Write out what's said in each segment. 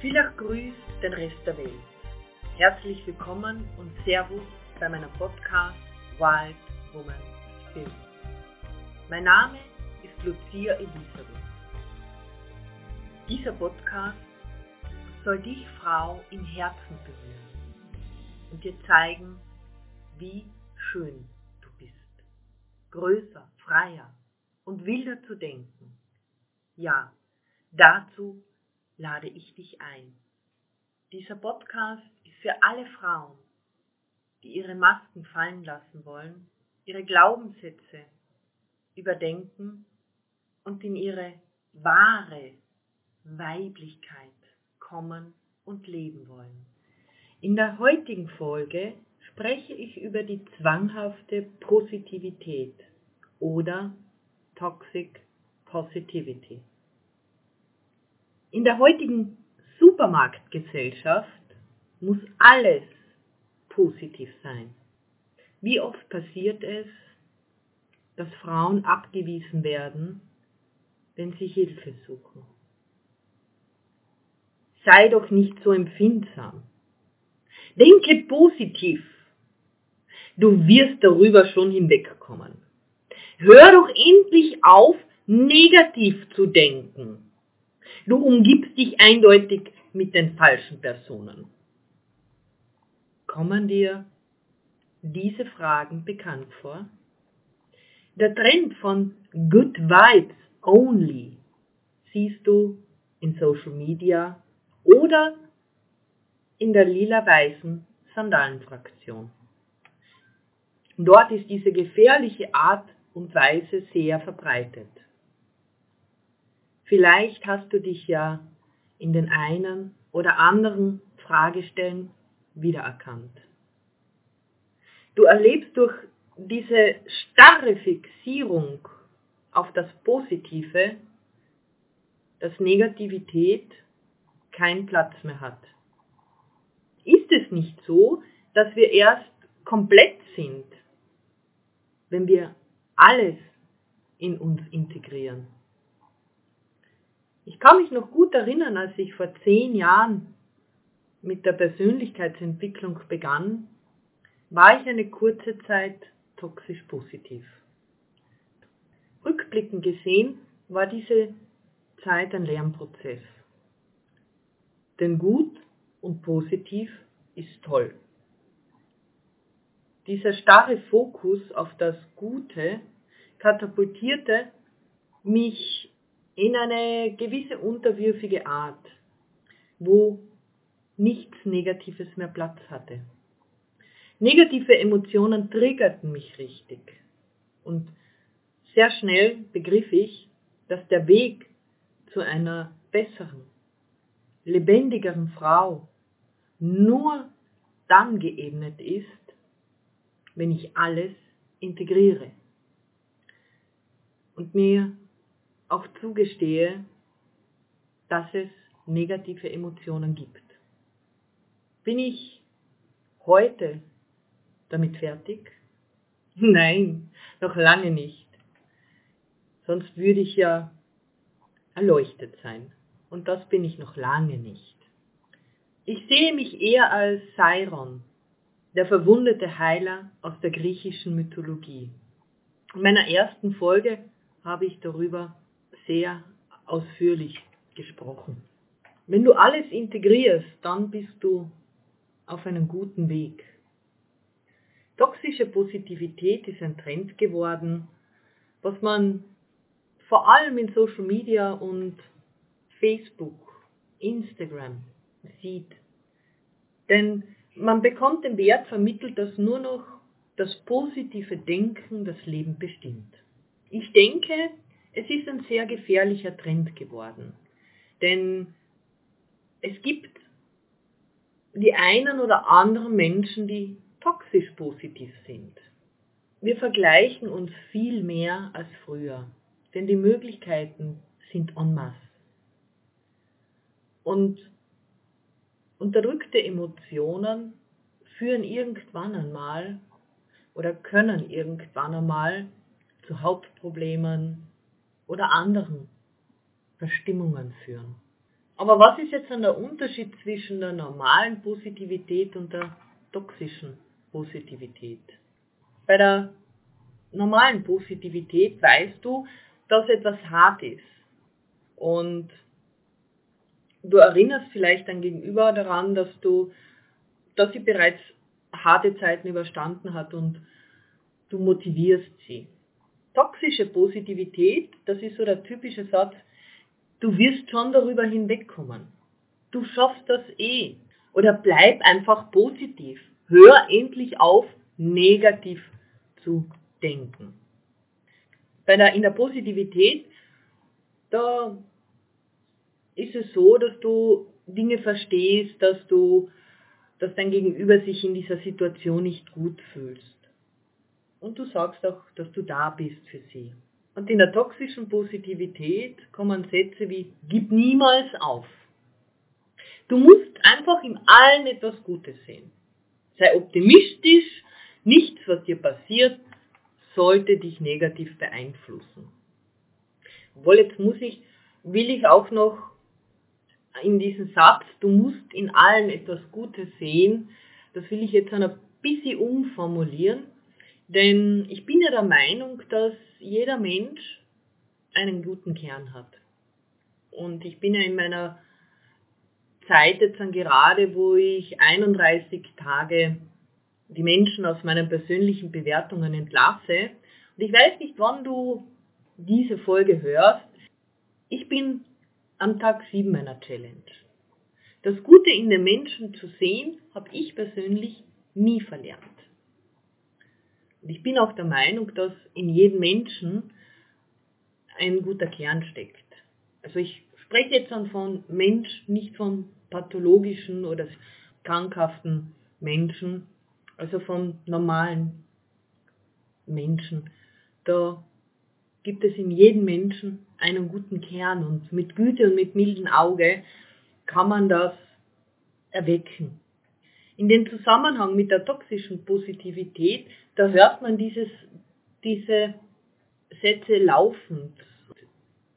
Villach grüßt den Rest der Welt. Herzlich willkommen und Servus bei meinem Podcast Wild Woman Spirit. Mein Name ist Lucia Elisabeth. Dieser Podcast soll dich, Frau, im Herzen berühren und dir zeigen, wie schön du bist. Größer, freier und wilder zu denken. Ja, dazu lade ich dich ein. Dieser Podcast ist für alle Frauen, die ihre Masken fallen lassen wollen, ihre Glaubenssätze überdenken und in ihre wahre Weiblichkeit kommen und leben wollen. In der heutigen Folge spreche ich über die zwanghafte Positivität oder Toxic Positivity. In der heutigen Supermarktgesellschaft muss alles positiv sein. Wie oft passiert es, dass Frauen abgewiesen werden, wenn sie Hilfe suchen? Sei doch nicht so empfindsam. Denke positiv. Du wirst darüber schon hinwegkommen. Hör doch endlich auf, negativ zu denken. Du umgibst dich eindeutig mit den falschen Personen. Kommen dir diese Fragen bekannt vor? Der Trend von Good Vibes Only siehst du in Social Media oder in der lila-weißen Sandalenfraktion. Dort ist diese gefährliche Art und Weise sehr verbreitet. Vielleicht hast du dich ja in den einen oder anderen Fragestellen wiedererkannt. Du erlebst durch diese starre Fixierung auf das Positive, dass Negativität keinen Platz mehr hat. Ist es nicht so, dass wir erst komplett sind, wenn wir alles in uns integrieren? Ich kann mich noch gut erinnern, als ich vor zehn Jahren mit der Persönlichkeitsentwicklung begann, war ich eine kurze Zeit toxisch positiv. Rückblickend gesehen war diese Zeit ein Lernprozess. Denn gut und positiv ist toll. Dieser starre Fokus auf das Gute katapultierte mich in eine gewisse unterwürfige Art, wo nichts Negatives mehr Platz hatte. Negative Emotionen triggerten mich richtig. Und sehr schnell begriff ich, dass der Weg zu einer besseren, lebendigeren Frau nur dann geebnet ist, wenn ich alles integriere und mir auch zugestehe, dass es negative Emotionen gibt. Bin ich heute damit fertig? Nein, noch lange nicht. Sonst würde ich ja erleuchtet sein. Und das bin ich noch lange nicht. Ich sehe mich eher als Sairon, der verwundete Heiler aus der griechischen Mythologie. In meiner ersten Folge habe ich darüber sehr ausführlich gesprochen. Wenn du alles integrierst, dann bist du auf einem guten Weg. Toxische Positivität ist ein Trend geworden, was man vor allem in Social Media und Facebook, Instagram sieht. Denn man bekommt den Wert vermittelt, dass nur noch das positive Denken das Leben bestimmt. Ich denke, es ist ein sehr gefährlicher Trend geworden. Denn es gibt die einen oder anderen Menschen, die toxisch positiv sind. Wir vergleichen uns viel mehr als früher, denn die Möglichkeiten sind en masse. Und unterdrückte Emotionen führen irgendwann einmal oder können irgendwann einmal zu Hauptproblemen oder anderen Verstimmungen führen. Aber was ist jetzt dann der Unterschied zwischen der normalen Positivität und der toxischen Positivität? Bei der normalen Positivität weißt du, dass etwas hart ist. Und du erinnerst vielleicht dein Gegenüber daran, dass du, dass sie bereits harte Zeiten überstanden hat und du motivierst sie. Toxische Positivität, das ist so der typische Satz, du wirst schon darüber hinwegkommen. Du schaffst das eh. Oder bleib einfach positiv. Hör endlich auf, negativ zu denken. Bei der, in der Positivität, da ist es so, dass du Dinge verstehst, dass du, dass dein Gegenüber sich in dieser Situation nicht gut fühlst. Und du sagst auch, dass du da bist für sie. Und in der toxischen Positivität kommen Sätze wie, gib niemals auf. Du musst einfach in allen etwas Gutes sehen. Sei optimistisch, nichts, was dir passiert, sollte dich negativ beeinflussen. Obwohl, jetzt muss ich, will ich auch noch in diesem Satz, du musst in allen etwas Gutes sehen, das will ich jetzt ein bisschen umformulieren, denn ich bin ja der Meinung, dass jeder Mensch einen guten Kern hat. Und ich bin ja in meiner Zeit jetzt dann gerade, wo ich 31 Tage die Menschen aus meinen persönlichen Bewertungen entlasse. Und ich weiß nicht, wann du diese Folge hörst. Ich bin am Tag 7 meiner Challenge. Das Gute in den Menschen zu sehen, habe ich persönlich nie verlernt. Und ich bin auch der Meinung, dass in jedem Menschen ein guter Kern steckt. Also ich spreche jetzt von Mensch, nicht von pathologischen oder krankhaften Menschen, also von normalen Menschen. Da gibt es in jedem Menschen einen guten Kern und mit Güte und mit mildem Auge kann man das erwecken. In dem Zusammenhang mit der toxischen Positivität, da hört man dieses, diese Sätze laufend.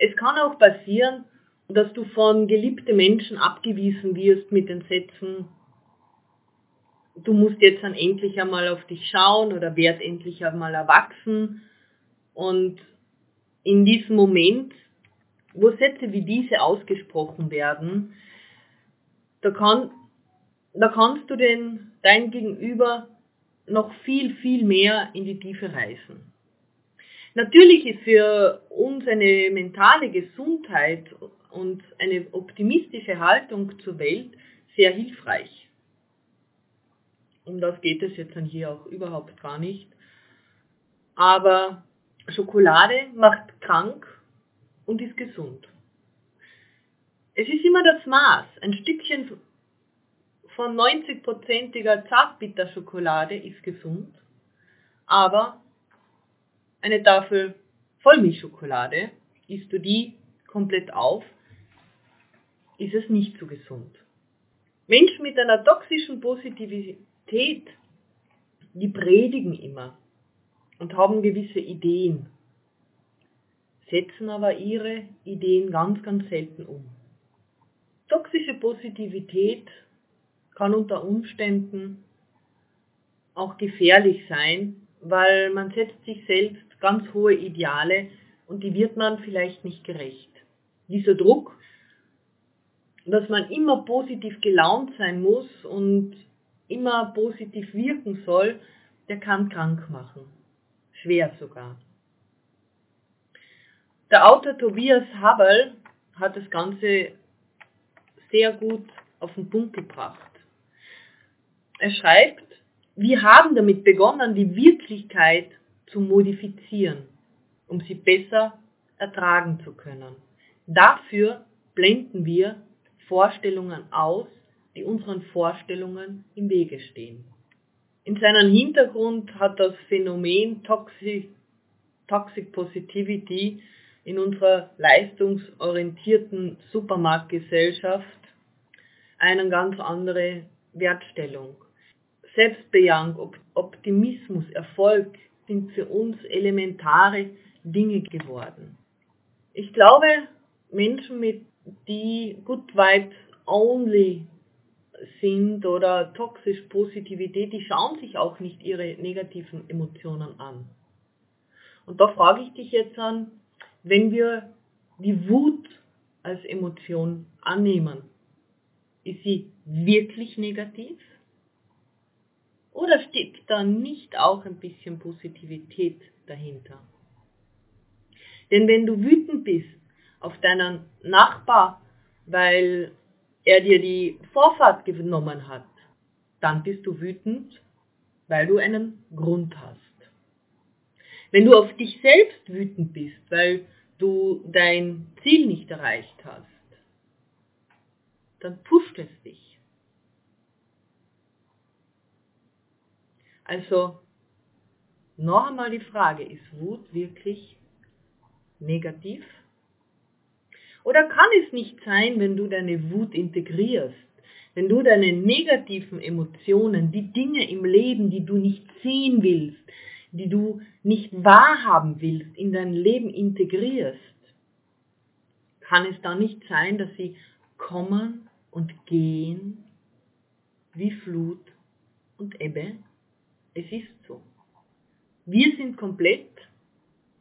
Es kann auch passieren, dass du von geliebten Menschen abgewiesen wirst mit den Sätzen, du musst jetzt dann endlich einmal auf dich schauen oder werd endlich einmal erwachsen. Und in diesem Moment, wo Sätze wie diese ausgesprochen werden, da kann da kannst du den, dein Gegenüber noch viel, viel mehr in die Tiefe reißen. Natürlich ist für uns eine mentale Gesundheit und eine optimistische Haltung zur Welt sehr hilfreich. Um das geht es jetzt dann hier auch überhaupt gar nicht. Aber Schokolade macht krank und ist gesund. Es ist immer das Maß. Ein Stückchen von 90%iger Zartbitterschokolade ist gesund, aber eine Tafel Vollmilchschokolade, isst du die komplett auf, ist es nicht so gesund. Menschen mit einer toxischen Positivität, die predigen immer und haben gewisse Ideen, setzen aber ihre Ideen ganz, ganz selten um. Toxische Positivität kann unter Umständen auch gefährlich sein, weil man setzt sich selbst ganz hohe Ideale und die wird man vielleicht nicht gerecht. Dieser Druck, dass man immer positiv gelaunt sein muss und immer positiv wirken soll, der kann krank machen. Schwer sogar. Der Autor Tobias Haberl hat das Ganze sehr gut auf den Punkt gebracht. Er schreibt, wir haben damit begonnen, die Wirklichkeit zu modifizieren, um sie besser ertragen zu können. Dafür blenden wir Vorstellungen aus, die unseren Vorstellungen im Wege stehen. In seinem Hintergrund hat das Phänomen Toxic, Toxic Positivity in unserer leistungsorientierten Supermarktgesellschaft eine ganz andere Wertstellung. Selbstbejahung, Optimismus, Erfolg sind für uns elementare Dinge geworden. Ich glaube, Menschen mit die Good Vibes Only sind oder toxisch Positivität, die schauen sich auch nicht ihre negativen Emotionen an. Und da frage ich dich jetzt an, wenn wir die Wut als Emotion annehmen, ist sie wirklich negativ? Oder steckt da nicht auch ein bisschen Positivität dahinter? Denn wenn du wütend bist auf deinen Nachbar, weil er dir die Vorfahrt genommen hat, dann bist du wütend, weil du einen Grund hast. Wenn du auf dich selbst wütend bist, weil du dein Ziel nicht erreicht hast, dann pusht es dich. Also noch einmal die Frage, ist Wut wirklich negativ? Oder kann es nicht sein, wenn du deine Wut integrierst, wenn du deine negativen Emotionen, die Dinge im Leben, die du nicht sehen willst, die du nicht wahrhaben willst, in dein Leben integrierst, kann es da nicht sein, dass sie kommen und gehen wie Flut und Ebbe? Es ist so. Wir sind komplett,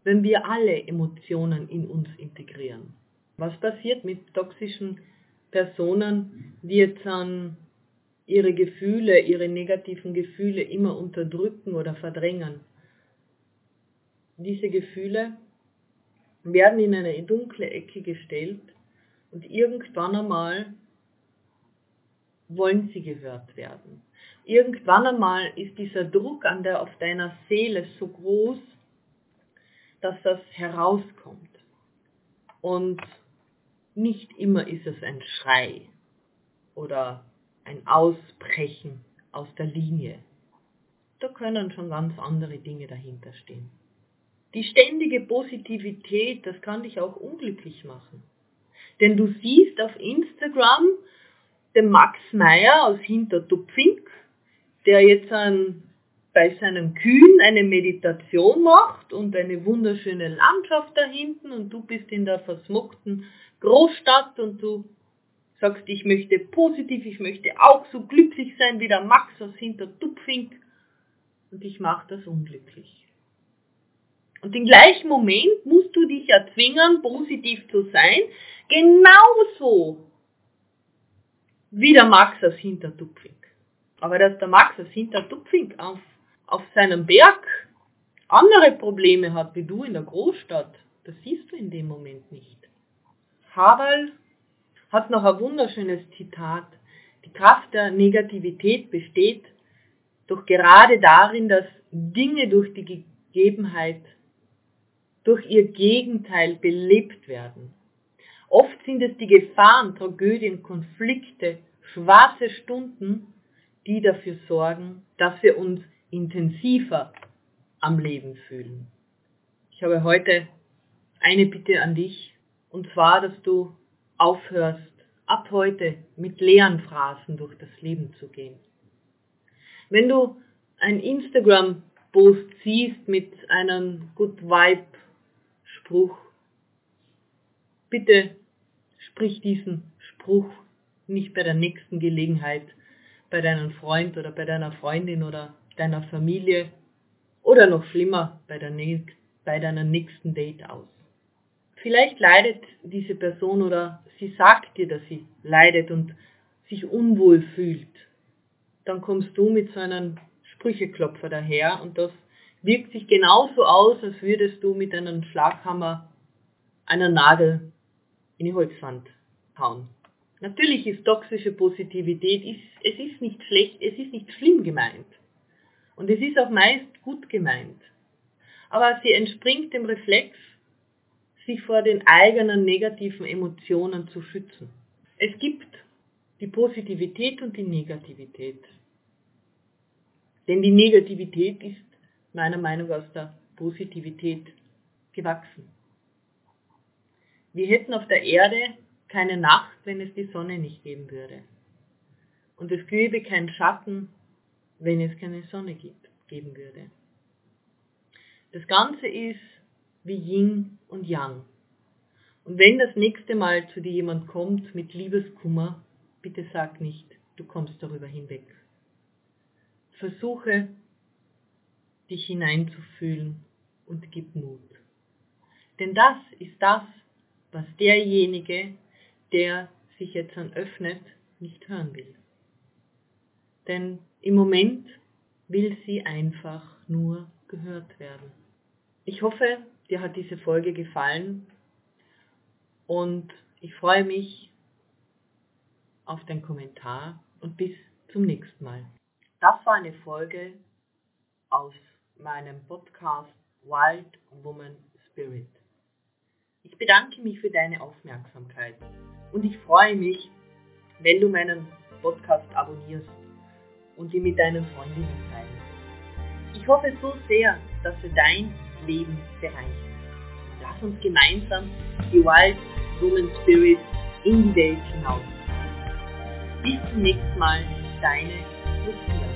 wenn wir alle Emotionen in uns integrieren. Was passiert mit toxischen Personen, die jetzt an ihre Gefühle, ihre negativen Gefühle immer unterdrücken oder verdrängen? Diese Gefühle werden in eine dunkle Ecke gestellt und irgendwann einmal wollen sie gehört werden. Irgendwann einmal ist dieser Druck an der, auf deiner Seele so groß, dass das herauskommt. Und nicht immer ist es ein Schrei oder ein Ausbrechen aus der Linie. Da können schon ganz andere Dinge dahinter stehen. Die ständige Positivität, das kann dich auch unglücklich machen. Denn du siehst auf Instagram den Max Meyer aus Hintertupfing, der jetzt an, bei seinen Kühen eine Meditation macht und eine wunderschöne Landschaft da hinten und du bist in der versmuckten Großstadt und du sagst, ich möchte positiv, ich möchte auch so glücklich sein wie der Max aus Hintertupfing und ich mache das unglücklich. Und im gleichen Moment musst du dich erzwingen, positiv zu sein, genauso wie der Max aus Hintertupfing. Aber dass der Max aus Hintertupfing auf, auf seinem Berg andere Probleme hat wie du in der Großstadt, das siehst du in dem Moment nicht. Haberl hat noch ein wunderschönes Zitat. Die Kraft der Negativität besteht doch gerade darin, dass Dinge durch die Gegebenheit durch ihr Gegenteil belebt werden. Oft sind es die Gefahren, Tragödien, Konflikte, schwarze Stunden, die dafür sorgen, dass wir uns intensiver am Leben fühlen. Ich habe heute eine Bitte an dich, und zwar, dass du aufhörst, ab heute mit leeren Phrasen durch das Leben zu gehen. Wenn du ein Instagram-Post siehst mit einem Good Vibe Spruch. Bitte sprich diesen Spruch nicht bei der nächsten Gelegenheit bei deinem Freund oder bei deiner Freundin oder deiner Familie oder noch schlimmer bei, der, bei deiner nächsten Date aus. Vielleicht leidet diese Person oder sie sagt dir, dass sie leidet und sich unwohl fühlt. Dann kommst du mit so einem Sprücheklopfer daher und das wirkt sich genauso aus, als würdest du mit einem Schlaghammer einen Nagel in die Holzwand hauen. Natürlich ist toxische Positivität, es ist nicht schlecht, es ist nicht schlimm gemeint. Und es ist auch meist gut gemeint. Aber sie entspringt dem Reflex, sich vor den eigenen negativen Emotionen zu schützen. Es gibt die Positivität und die Negativität. Denn die Negativität ist meiner Meinung aus der Positivität gewachsen. Wir hätten auf der Erde keine Nacht, wenn es die Sonne nicht geben würde. Und es gäbe keinen Schatten, wenn es keine Sonne gibt, geben würde. Das Ganze ist wie Yin und Yang. Und wenn das nächste Mal zu dir jemand kommt mit Liebeskummer, bitte sag nicht, du kommst darüber hinweg. Versuche, dich hineinzufühlen und gib Mut. Denn das ist das, was derjenige, der sich jetzt dann öffnet, nicht hören will. Denn im Moment will sie einfach nur gehört werden. Ich hoffe, dir hat diese Folge gefallen und ich freue mich auf deinen Kommentar und bis zum nächsten Mal. Das war eine Folge aus meinem Podcast Wild Woman Spirit. Ich bedanke mich für deine Aufmerksamkeit und ich freue mich, wenn du meinen Podcast abonnierst und ihn mit deinen Freundinnen teilst. Ich hoffe so sehr, dass er dein Leben bereichert. Lass uns gemeinsam die Wild Woman Spirit in die Welt hinaus. Bis zum nächsten Mal, deine Lucia.